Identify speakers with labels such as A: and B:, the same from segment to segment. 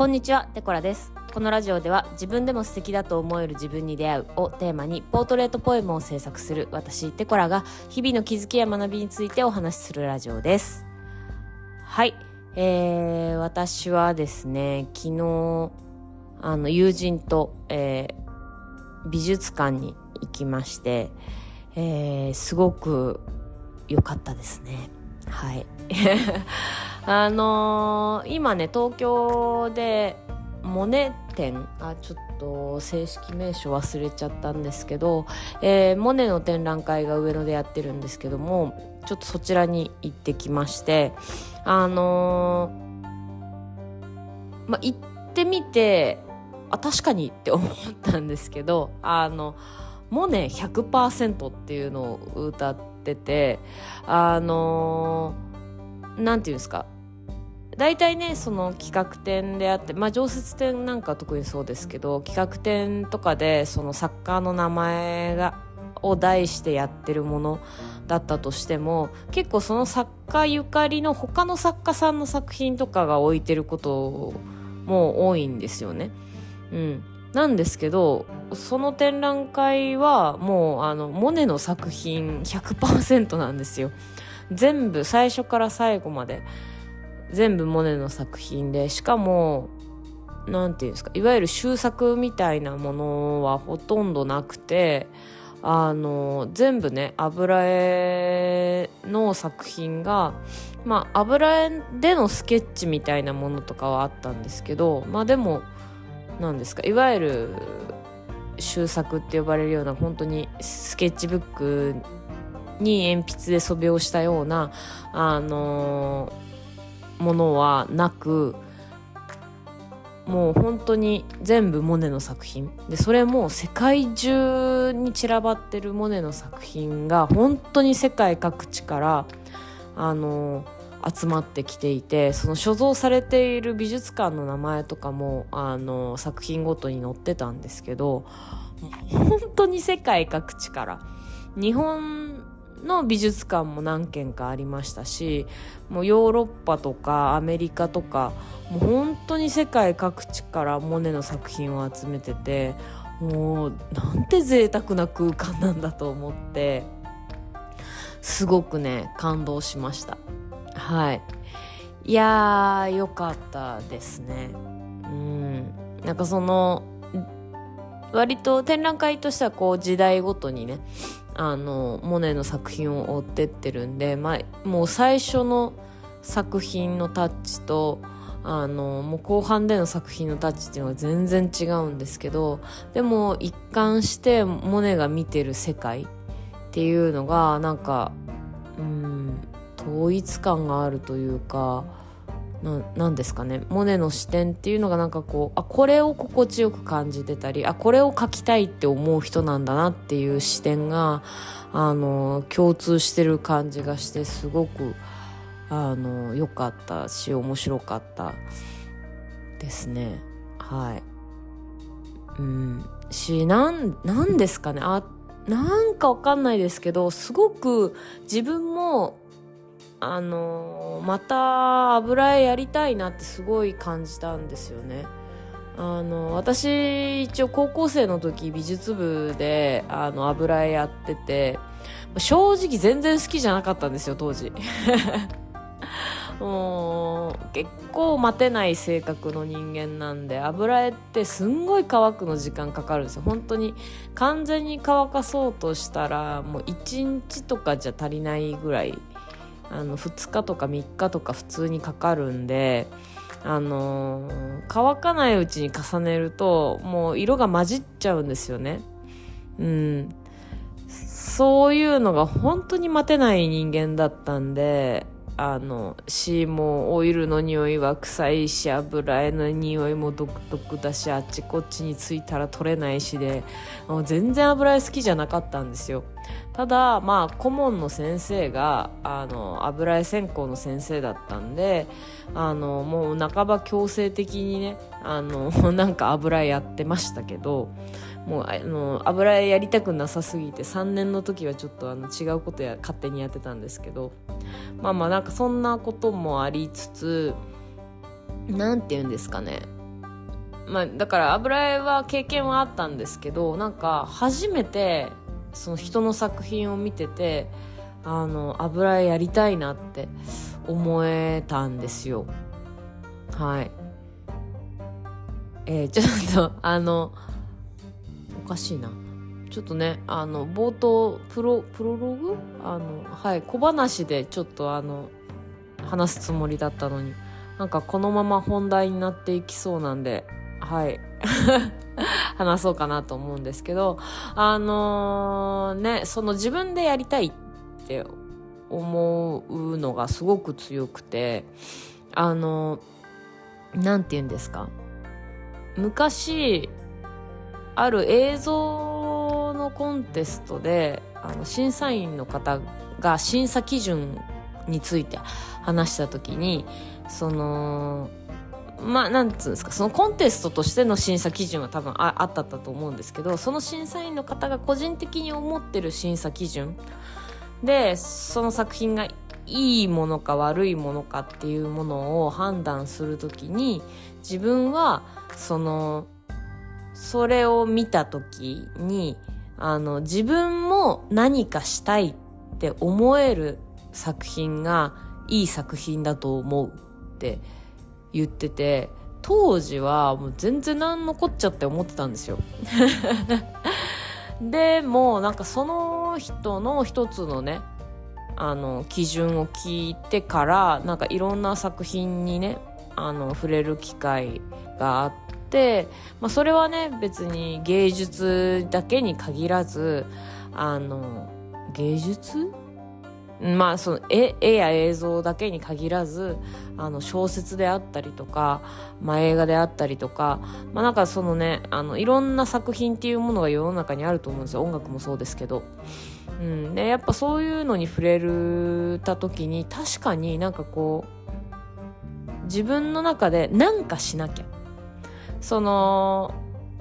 A: こんにちは、テコラです。このラジオでは自分でも素敵だと思える自分に出会うをテーマにポートレートポエムを制作する私、テコラが日々の気づきや学びについてお話しするラジオです。はい。えー、私はですね、昨日、あの、友人と、えー、美術館に行きまして、えー、すごく良かったですね。はい。あのー今ね、東京で、モネ展あ、ちょっと正式名称忘れちゃったんですけど、えーモネの展覧会が上野でやってるんですけども、ちょっとそちらに行ってきまして、あのーまあ、行ってみて、あ、確かにって思ったんですけど、あの、モネ100%っていうのを歌ってて、あのーなんていうんですか、大体ねその企画展であってまあ常設展なんか特にそうですけど企画展とかでその作家の名前がを題してやってるものだったとしても結構その作家ゆかりの他の作家さんの作品とかが置いてることも多いんですよね。うん、なんですけどその展覧会はもうあのモネの作品100%なんですよ。全部最初から最後まで全部モネの作品でしかもなんていうんですかいわゆる終作みたいなものはほとんどなくてあの全部ね油絵の作品がまあ油絵でのスケッチみたいなものとかはあったんですけどまあでもなんですかいわゆる終作って呼ばれるような本当にスケッチブックに鉛筆で素描したようなあのものはなくもう本当に全部モネの作品。でそれも世界中に散らばってるモネの作品が本当に世界各地からあの集まってきていてその所蔵されている美術館の名前とかもあの作品ごとに載ってたんですけど本当に世界各地から。日本の美術館も何軒かありましたしもうヨーロッパとかアメリカとかもう本当に世界各地からモネの作品を集めててもうなんて贅沢な空間なんだと思ってすごくね感動しました。はい。いやーよかったですね。うん。なんかその割と展覧会としてはこう時代ごとにねあのモネの作品を追ってってるんで、まあ、もう最初の作品のタッチとあのもう後半での作品のタッチっていうのは全然違うんですけどでも一貫してモネが見てる世界っていうのがなんかうん統一感があるというかななんですかね。モネの視点っていうのがなんかこうあこれを心地よく感じてたりあこれを描きたいって思う人なんだなっていう視点があの共通してる感じがしてすごくあの良かったし面白かったですね。はい。うん。しなんなんですかね。あなんかわかんないですけどすごく自分もあのまた油絵やりたいなってすごい感じたんですよね。あの私一応高校生の時美術部であの油絵やってて正直全然好きじゃなかったんですよ当時 もう結構待てない性格の人間なんで油絵ってすんごい乾くの時間かかるんですよ本当に完全に乾かそうとしたらもう1日とかじゃ足りないぐらいあの2日とか3日とか普通にかかるんであのー乾かないうちに重ねるともう色が混じっちゃうんですよね。うん。そういうのが本当に待てない人間だったんであのしもオイルの匂いは臭いし油絵の匂いも独特だしあっちこっちについたら取れないしで全然油絵好きじゃなかったんですよ。ただまあ顧問の先生があの油絵専攻の先生だったんであのもう半ば強制的にねあの なんか油絵やってましたけどもうあの油絵やりたくなさすぎて3年の時はちょっとあの違うことや勝手にやってたんですけどまあまあなんかそんなこともありつつなんて言うんですかね。まあ、だから油絵は経験はあったんですけどなんか初めてその人の作品を見ててあの油絵やりたいなって思えたんですよ。はい。えー、ちょっとあのかしいな。ちょっとねあの冒頭プロプロローグ？あのはい小話でちょっとあの話すつもりだったのに。なんかこのまま本題になっていきそうなんではい。話そうかなと思うんですけどあのー、ねその自分でやりたいって思うのがすごく強くてあの何て言うんですか？昔ある映像のコンテストであの審査員の方が審査基準について話した時にそのまあなんつうんですかそのコンテストとしての審査基準は多分ああったと思うんですけどその審査員の方が個人的に思ってる審査基準でその作品がいいものか悪いものかっていうものを判断するときに自分はそのそれを見た時にあの自分も何かしたいって思える作品がいい作品だと思うって言ってて当時はもう全然何のこっちゃって思ってたんですよ。でもなんかその人の一つのねあの基準を聞いてからなんかいろんな作品にねあの触れる機会があって、まあ、それはね別に芸術だけに限らずあの芸術？まあその絵絵や映像だけに限らずあの小説であったりとか、まあ、映画であったりとか、まあ、なんかそのねあのいろんな作品っていうものが世の中にあると思うんですよ。音楽もそうですけど。うん、でやっぱそういうのに触れるた時に確かになんかこう自分の中で何かしなきゃ。その、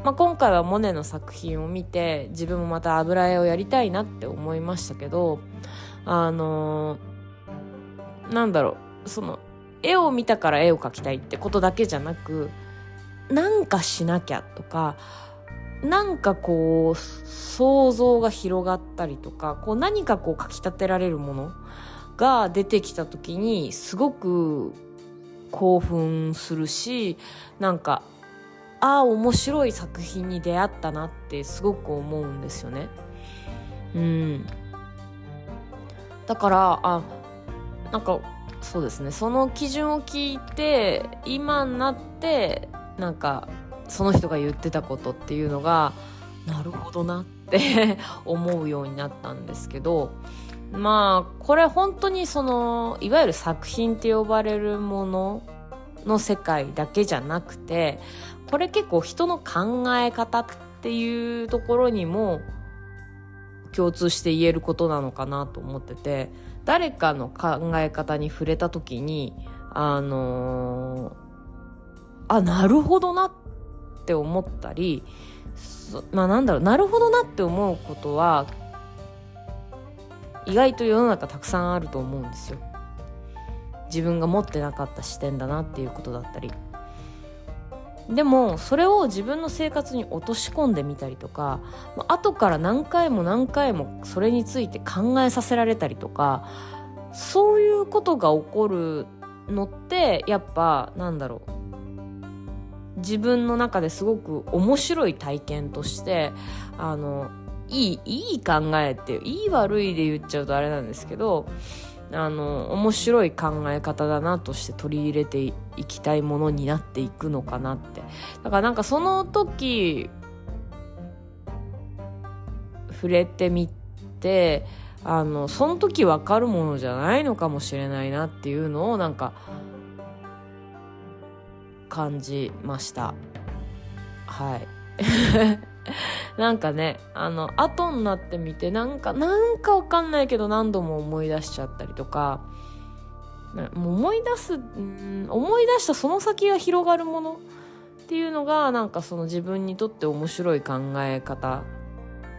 A: まあ、今回はモネの作品を見て自分もまた油絵をやりたいなって思いましたけどあの、なんだろう、その、絵を見たから絵を描きたいってことだけじゃなく、なんかしなきゃとか、なんかこう、想像が広がったりとか、こう何かこう書き立てられるものが出てきた時に、すごく興奮するし、なんか、ああ、面白い作品に出会ったなってすごく思うんですよね。うん。だからあなんかそうですねその基準を聞いて今になってなんかその人が言ってたことっていうのがなるほどなって 思うようになったんですけどまあこれ本当にそのいわゆる作品って呼ばれるものの世界だけじゃなくてこれ結構人の考え方っていうところにも共通して言えることなのかなと思ってて誰かの考え方に触れた時にあのー、あなるほどなって思ったりまあなんだろうなるほどなって思うことは意外と世の中たくさんあると思うんですよ。自分が持ってなかった視点だなっていうことだったり。でもそれを自分の生活に落とし込んでみたりとか後から何回も何回もそれについて考えさせられたりとかそういうことが起こるのってやっぱなんだろう。自分の中ですごく面白い体験としてあのいいいい考えっていい悪いで言っちゃうとあれなんですけどあの面白い考え方だなとして取り入れていきたいものになっていくのかなって。だからなんかその時触れてみてあのその時分かるものじゃないのかもしれないなっていうのをなんか感じました。はい。なんかね、あの、後になってみて、なんか、なんかわかんないけど何度も思い出しちゃったりとか、思い出す、うん、思い出したその先が広がるものっていうのが、なんかその自分にとって面白い考え方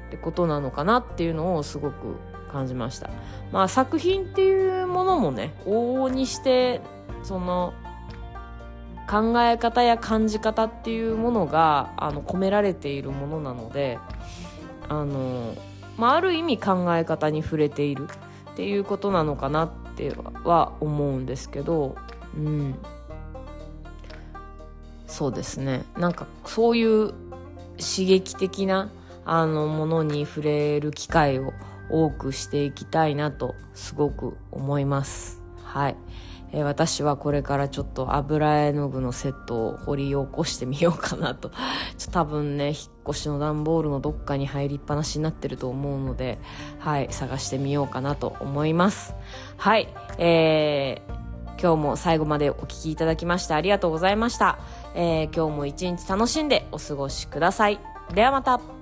A: ってことなのかなっていうのをすごく感じました。まあ作品っていうものもね、往々にして、その、考え方や感じ方っていうものがあの込められているものなのであの、まあ、ある意味考え方に触れているっていうことなのかなっては思うんですけどうん。そうですね。なんかそういう刺激的なあのものに触れる機会を多くしていきたいなとすごく思います。はい、え、私はこれからちょっと油絵の具のセットを掘り起こしてみようかなと ちょ多分ね引っ越しの段ボールのどっかに入りっぱなしになってると思うのではい探してみようかなと思いますはいえー今日も最後までお聴きいただきましてありがとうございました。えー、今日も一日楽しんでお過ごしください。ではまた。